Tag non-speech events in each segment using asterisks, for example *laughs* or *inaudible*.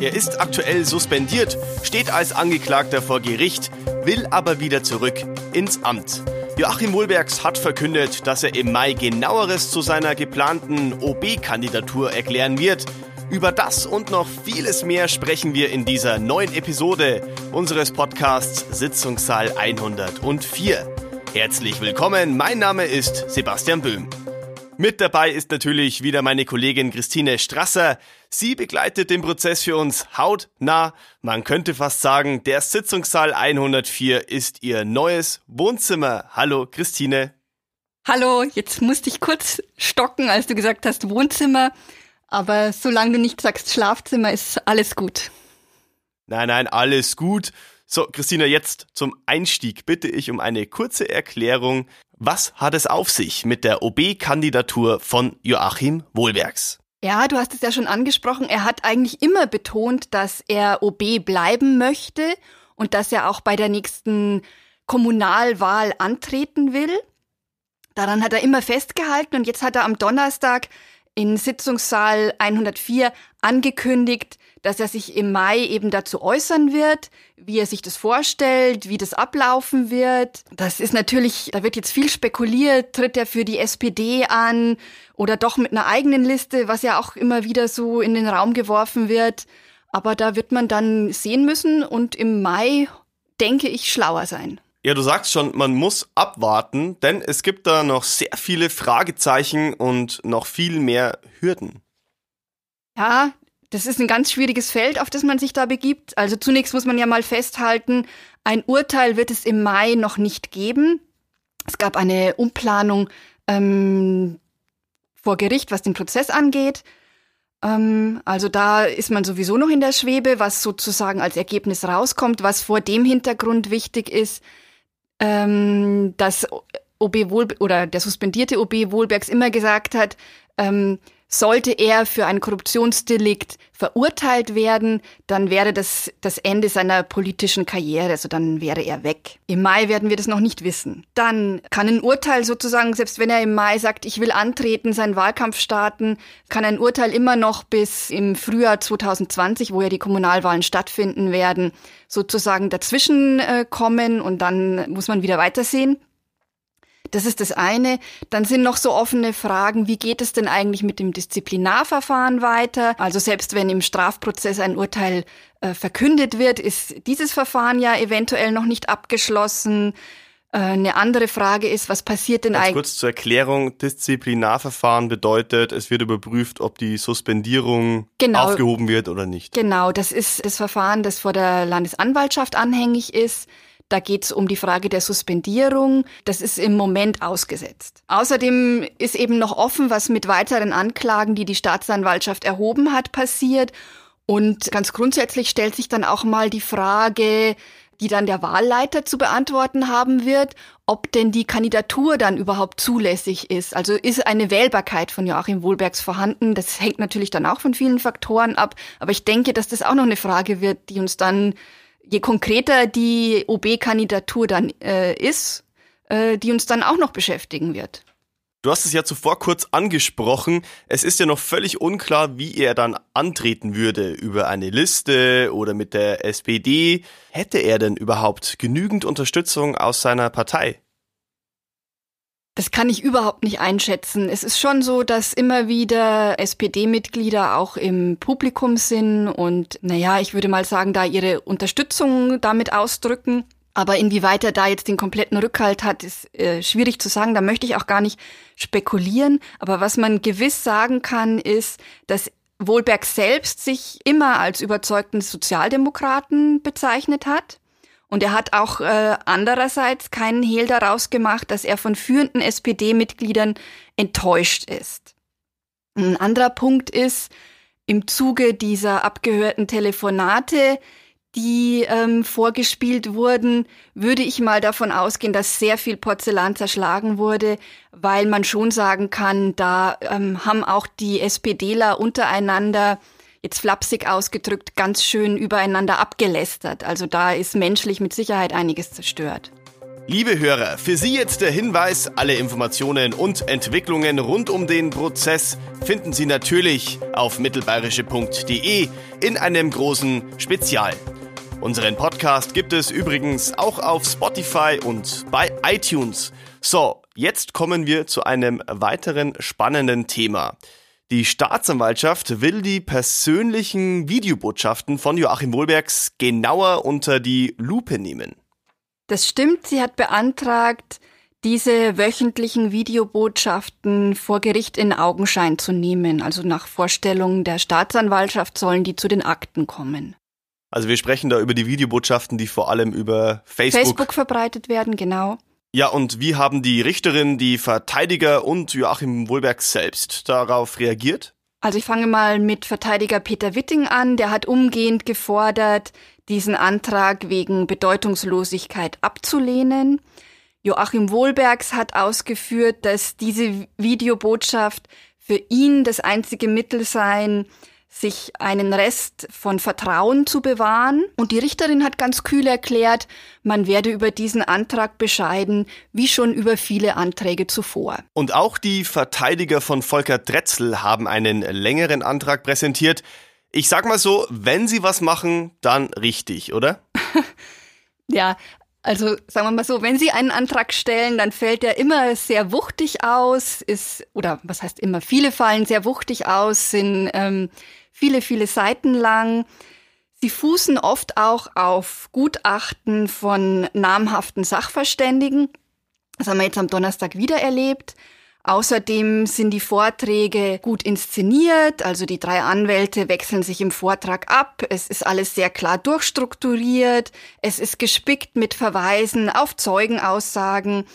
Er ist aktuell suspendiert, steht als Angeklagter vor Gericht, will aber wieder zurück ins Amt. Joachim Wohlbergs hat verkündet, dass er im Mai genaueres zu seiner geplanten OB-Kandidatur erklären wird. Über das und noch vieles mehr sprechen wir in dieser neuen Episode unseres Podcasts Sitzungssaal 104. Herzlich willkommen, mein Name ist Sebastian Böhm. Mit dabei ist natürlich wieder meine Kollegin Christine Strasser. Sie begleitet den Prozess für uns hautnah. Man könnte fast sagen, der Sitzungssaal 104 ist ihr neues Wohnzimmer. Hallo Christine. Hallo, jetzt musste ich kurz stocken, als du gesagt hast Wohnzimmer. Aber solange du nicht sagst Schlafzimmer, ist alles gut. Nein, nein, alles gut. So, Christina, jetzt zum Einstieg bitte ich um eine kurze Erklärung. Was hat es auf sich mit der OB-Kandidatur von Joachim Wohlbergs? Ja, du hast es ja schon angesprochen. Er hat eigentlich immer betont, dass er OB bleiben möchte und dass er auch bei der nächsten Kommunalwahl antreten will. Daran hat er immer festgehalten und jetzt hat er am Donnerstag in Sitzungssaal 104 angekündigt, dass er sich im Mai eben dazu äußern wird, wie er sich das vorstellt, wie das ablaufen wird. Das ist natürlich, da wird jetzt viel spekuliert, tritt er für die SPD an oder doch mit einer eigenen Liste, was ja auch immer wieder so in den Raum geworfen wird. Aber da wird man dann sehen müssen und im Mai, denke ich, schlauer sein. Ja, du sagst schon, man muss abwarten, denn es gibt da noch sehr viele Fragezeichen und noch viel mehr Hürden. Ja, das ist ein ganz schwieriges Feld, auf das man sich da begibt. Also zunächst muss man ja mal festhalten, ein Urteil wird es im Mai noch nicht geben. Es gab eine Umplanung ähm, vor Gericht, was den Prozess angeht. Ähm, also da ist man sowieso noch in der Schwebe, was sozusagen als Ergebnis rauskommt. Was vor dem Hintergrund wichtig ist, ähm, dass OB Wohl oder der suspendierte OB Wohlbergs immer gesagt hat, ähm, sollte er für ein Korruptionsdelikt verurteilt werden, dann wäre das das Ende seiner politischen Karriere, also dann wäre er weg. Im Mai werden wir das noch nicht wissen. Dann kann ein Urteil sozusagen, selbst wenn er im Mai sagt, ich will antreten, seinen Wahlkampf starten, kann ein Urteil immer noch bis im Frühjahr 2020, wo ja die Kommunalwahlen stattfinden werden, sozusagen dazwischen äh, kommen und dann muss man wieder weitersehen. Das ist das eine. Dann sind noch so offene Fragen, wie geht es denn eigentlich mit dem Disziplinarverfahren weiter? Also selbst wenn im Strafprozess ein Urteil äh, verkündet wird, ist dieses Verfahren ja eventuell noch nicht abgeschlossen. Äh, eine andere Frage ist, was passiert denn eigentlich? Kurz zur Erklärung, Disziplinarverfahren bedeutet, es wird überprüft, ob die Suspendierung genau, aufgehoben wird oder nicht. Genau, das ist das Verfahren, das vor der Landesanwaltschaft anhängig ist. Da geht es um die Frage der Suspendierung. Das ist im Moment ausgesetzt. Außerdem ist eben noch offen, was mit weiteren Anklagen, die die Staatsanwaltschaft erhoben hat, passiert. Und ganz grundsätzlich stellt sich dann auch mal die Frage, die dann der Wahlleiter zu beantworten haben wird, ob denn die Kandidatur dann überhaupt zulässig ist. Also ist eine Wählbarkeit von Joachim Wohlbergs vorhanden. Das hängt natürlich dann auch von vielen Faktoren ab. Aber ich denke, dass das auch noch eine Frage wird, die uns dann je konkreter die OB-Kandidatur dann äh, ist, äh, die uns dann auch noch beschäftigen wird. Du hast es ja zuvor kurz angesprochen. Es ist ja noch völlig unklar, wie er dann antreten würde. Über eine Liste oder mit der SPD. Hätte er denn überhaupt genügend Unterstützung aus seiner Partei? Das kann ich überhaupt nicht einschätzen. Es ist schon so, dass immer wieder SPD-Mitglieder auch im Publikum sind und, naja, ich würde mal sagen, da ihre Unterstützung damit ausdrücken. Aber inwieweit er da jetzt den kompletten Rückhalt hat, ist äh, schwierig zu sagen. Da möchte ich auch gar nicht spekulieren. Aber was man gewiss sagen kann, ist, dass Wohlberg selbst sich immer als überzeugten Sozialdemokraten bezeichnet hat. Und er hat auch äh, andererseits keinen Hehl daraus gemacht, dass er von führenden SPD-Mitgliedern enttäuscht ist. Ein anderer Punkt ist, im Zuge dieser abgehörten Telefonate, die ähm, vorgespielt wurden, würde ich mal davon ausgehen, dass sehr viel Porzellan zerschlagen wurde, weil man schon sagen kann, da ähm, haben auch die SPDler untereinander jetzt flapsig ausgedrückt, ganz schön übereinander abgelästert. Also da ist menschlich mit Sicherheit einiges zerstört. Liebe Hörer, für Sie jetzt der Hinweis, alle Informationen und Entwicklungen rund um den Prozess finden Sie natürlich auf mittelbayerische.de in einem großen Spezial. Unseren Podcast gibt es übrigens auch auf Spotify und bei iTunes. So, jetzt kommen wir zu einem weiteren spannenden Thema. Die Staatsanwaltschaft will die persönlichen Videobotschaften von Joachim Wohlbergs genauer unter die Lupe nehmen. Das stimmt, sie hat beantragt, diese wöchentlichen Videobotschaften vor Gericht in Augenschein zu nehmen. Also nach Vorstellung der Staatsanwaltschaft sollen die zu den Akten kommen. Also wir sprechen da über die Videobotschaften, die vor allem über Facebook, Facebook verbreitet werden, genau. Ja, und wie haben die Richterin, die Verteidiger und Joachim Wohlberg selbst darauf reagiert? Also ich fange mal mit Verteidiger Peter Witting an. Der hat umgehend gefordert, diesen Antrag wegen Bedeutungslosigkeit abzulehnen. Joachim Wohlbergs hat ausgeführt, dass diese Videobotschaft für ihn das einzige Mittel sei, sich einen Rest von Vertrauen zu bewahren. Und die Richterin hat ganz kühl erklärt, man werde über diesen Antrag bescheiden, wie schon über viele Anträge zuvor. Und auch die Verteidiger von Volker Dretzel haben einen längeren Antrag präsentiert. Ich sag mal so, wenn sie was machen, dann richtig, oder? *laughs* ja, also sagen wir mal so, wenn Sie einen Antrag stellen, dann fällt er immer sehr wuchtig aus, ist oder was heißt immer, viele fallen sehr wuchtig aus, sind ähm, viele, viele Seiten lang. Sie fußen oft auch auf Gutachten von namhaften Sachverständigen. Das haben wir jetzt am Donnerstag wieder erlebt. Außerdem sind die Vorträge gut inszeniert, also die drei Anwälte wechseln sich im Vortrag ab, es ist alles sehr klar durchstrukturiert, es ist gespickt mit Verweisen auf Zeugenaussagen,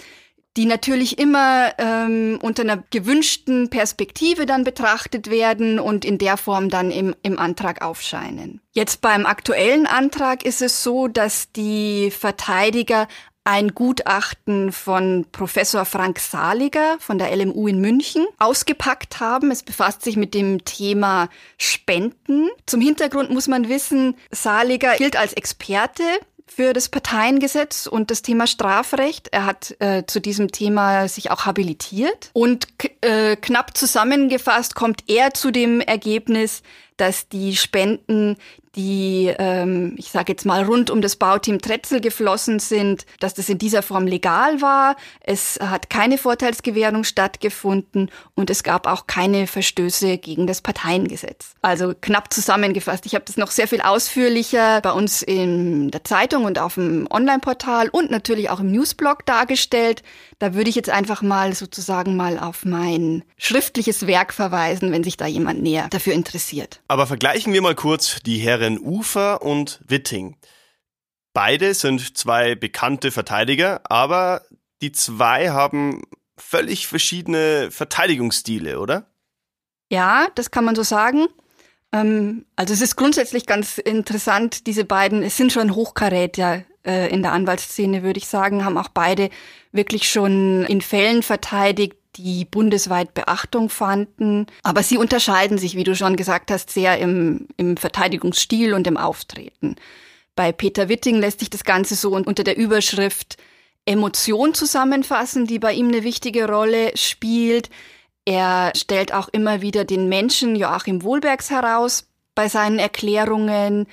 die natürlich immer ähm, unter einer gewünschten Perspektive dann betrachtet werden und in der Form dann im, im Antrag aufscheinen. Jetzt beim aktuellen Antrag ist es so, dass die Verteidiger ein Gutachten von Professor Frank Saliger von der LMU in München ausgepackt haben. Es befasst sich mit dem Thema Spenden. Zum Hintergrund muss man wissen, Saliger gilt als Experte für das Parteiengesetz und das Thema Strafrecht. Er hat äh, zu diesem Thema sich auch habilitiert. Und äh, knapp zusammengefasst kommt er zu dem Ergebnis, dass die Spenden, die, ähm, ich sage jetzt mal, rund um das Bauteam Tretzel geflossen sind, dass das in dieser Form legal war. Es hat keine Vorteilsgewährung stattgefunden und es gab auch keine Verstöße gegen das Parteiengesetz. Also knapp zusammengefasst. Ich habe das noch sehr viel ausführlicher bei uns in der Zeitung und auf dem Online-Portal und natürlich auch im Newsblog dargestellt. Da würde ich jetzt einfach mal sozusagen mal auf mein schriftliches Werk verweisen, wenn sich da jemand näher dafür interessiert. Aber vergleichen wir mal kurz die Herren Ufer und Witting. Beide sind zwei bekannte Verteidiger, aber die zwei haben völlig verschiedene Verteidigungsstile, oder? Ja, das kann man so sagen. Ähm, also es ist grundsätzlich ganz interessant, diese beiden, es sind schon Hochkaräter äh, in der Anwaltsszene, würde ich sagen, haben auch beide wirklich schon in Fällen verteidigt, die bundesweit Beachtung fanden. Aber sie unterscheiden sich, wie du schon gesagt hast, sehr im, im Verteidigungsstil und im Auftreten. Bei Peter Witting lässt sich das Ganze so unter der Überschrift Emotion zusammenfassen, die bei ihm eine wichtige Rolle spielt. Er stellt auch immer wieder den Menschen Joachim Wohlbergs heraus bei seinen Erklärungen.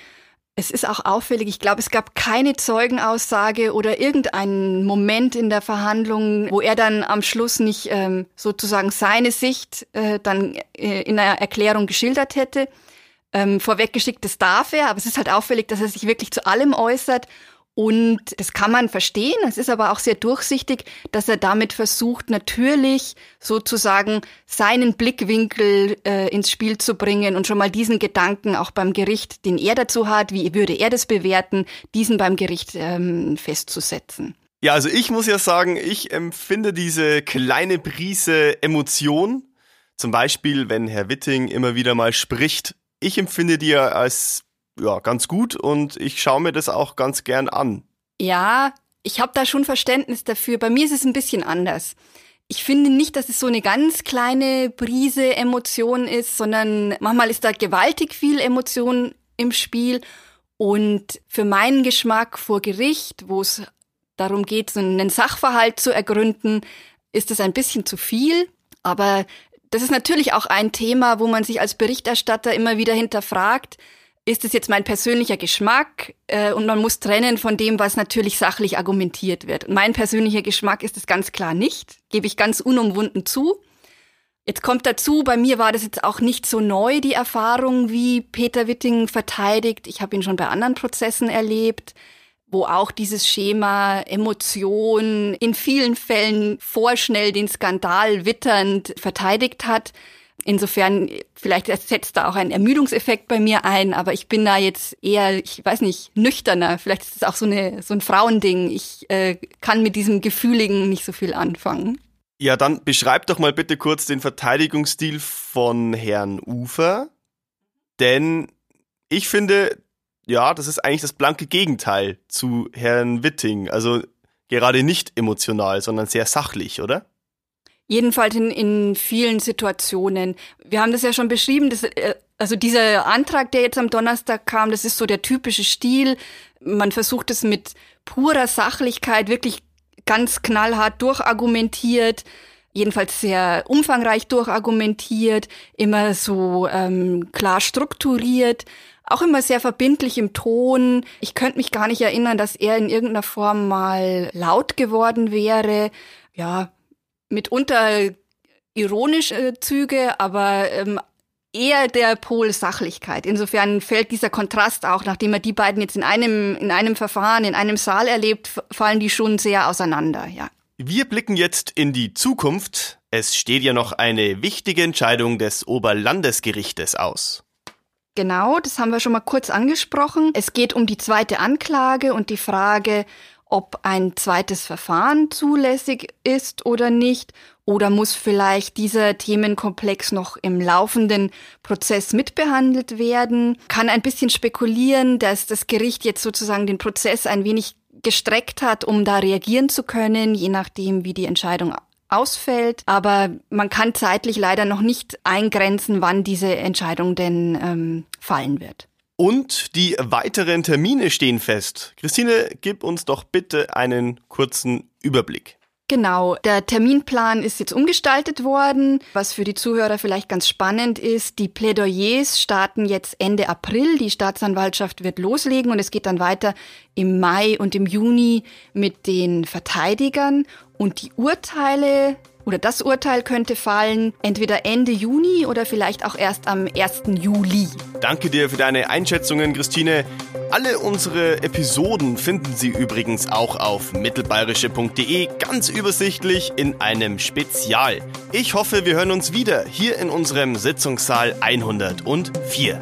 Es ist auch auffällig, ich glaube, es gab keine Zeugenaussage oder irgendeinen Moment in der Verhandlung, wo er dann am Schluss nicht ähm, sozusagen seine Sicht äh, dann äh, in einer Erklärung geschildert hätte. Ähm, vorweggeschickt, das darf er, aber es ist halt auffällig, dass er sich wirklich zu allem äußert und das kann man verstehen. Es ist aber auch sehr durchsichtig, dass er damit versucht, natürlich sozusagen seinen Blickwinkel äh, ins Spiel zu bringen und schon mal diesen Gedanken auch beim Gericht, den er dazu hat, wie würde er das bewerten, diesen beim Gericht ähm, festzusetzen. Ja, also ich muss ja sagen, ich empfinde diese kleine Prise Emotion, zum Beispiel, wenn Herr Witting immer wieder mal spricht, ich empfinde die ja als ja, ganz gut und ich schaue mir das auch ganz gern an. Ja, ich habe da schon Verständnis dafür. Bei mir ist es ein bisschen anders. Ich finde nicht, dass es so eine ganz kleine Brise Emotion ist, sondern manchmal ist da gewaltig viel Emotion im Spiel. Und für meinen Geschmack vor Gericht, wo es darum geht, so einen Sachverhalt zu ergründen, ist es ein bisschen zu viel. Aber das ist natürlich auch ein Thema, wo man sich als Berichterstatter immer wieder hinterfragt, ist es jetzt mein persönlicher Geschmack äh, und man muss trennen von dem, was natürlich sachlich argumentiert wird. Mein persönlicher Geschmack ist es ganz klar nicht, gebe ich ganz unumwunden zu. Jetzt kommt dazu, bei mir war das jetzt auch nicht so neu, die Erfahrung, wie Peter Witting verteidigt. Ich habe ihn schon bei anderen Prozessen erlebt, wo auch dieses Schema Emotion in vielen Fällen vorschnell den Skandal witternd verteidigt hat. Insofern, vielleicht setzt da auch ein Ermüdungseffekt bei mir ein, aber ich bin da jetzt eher, ich weiß nicht, nüchterner. Vielleicht ist es auch so, eine, so ein Frauending. Ich äh, kann mit diesem Gefühligen nicht so viel anfangen. Ja, dann beschreib doch mal bitte kurz den Verteidigungsstil von Herrn Ufer. Denn ich finde, ja, das ist eigentlich das blanke Gegenteil zu Herrn Witting. Also gerade nicht emotional, sondern sehr sachlich, oder? Jedenfalls in, in vielen Situationen. Wir haben das ja schon beschrieben, dass, äh, also dieser Antrag, der jetzt am Donnerstag kam, das ist so der typische Stil. Man versucht es mit purer Sachlichkeit wirklich ganz knallhart durchargumentiert, jedenfalls sehr umfangreich durchargumentiert, immer so ähm, klar strukturiert, auch immer sehr verbindlich im Ton. Ich könnte mich gar nicht erinnern, dass er in irgendeiner Form mal laut geworden wäre. Ja, mitunter ironische Züge, aber ähm, eher der Pol Sachlichkeit. Insofern fällt dieser Kontrast auch, nachdem er die beiden jetzt in einem, in einem Verfahren, in einem Saal erlebt, fallen die schon sehr auseinander, ja. Wir blicken jetzt in die Zukunft. Es steht ja noch eine wichtige Entscheidung des Oberlandesgerichtes aus. Genau, das haben wir schon mal kurz angesprochen. Es geht um die zweite Anklage und die Frage, ob ein zweites Verfahren zulässig ist oder nicht, oder muss vielleicht dieser Themenkomplex noch im laufenden Prozess mitbehandelt werden, kann ein bisschen spekulieren, dass das Gericht jetzt sozusagen den Prozess ein wenig gestreckt hat, um da reagieren zu können, je nachdem, wie die Entscheidung ausfällt. Aber man kann zeitlich leider noch nicht eingrenzen, wann diese Entscheidung denn ähm, fallen wird. Und die weiteren Termine stehen fest. Christine, gib uns doch bitte einen kurzen Überblick. Genau, der Terminplan ist jetzt umgestaltet worden. Was für die Zuhörer vielleicht ganz spannend ist, die Plädoyers starten jetzt Ende April. Die Staatsanwaltschaft wird loslegen und es geht dann weiter im Mai und im Juni mit den Verteidigern. Und die Urteile oder das Urteil könnte fallen entweder Ende Juni oder vielleicht auch erst am 1. Juli. Danke dir für deine Einschätzungen, Christine. Alle unsere Episoden finden Sie übrigens auch auf mittelbayerische.de ganz übersichtlich in einem Spezial. Ich hoffe, wir hören uns wieder hier in unserem Sitzungssaal 104.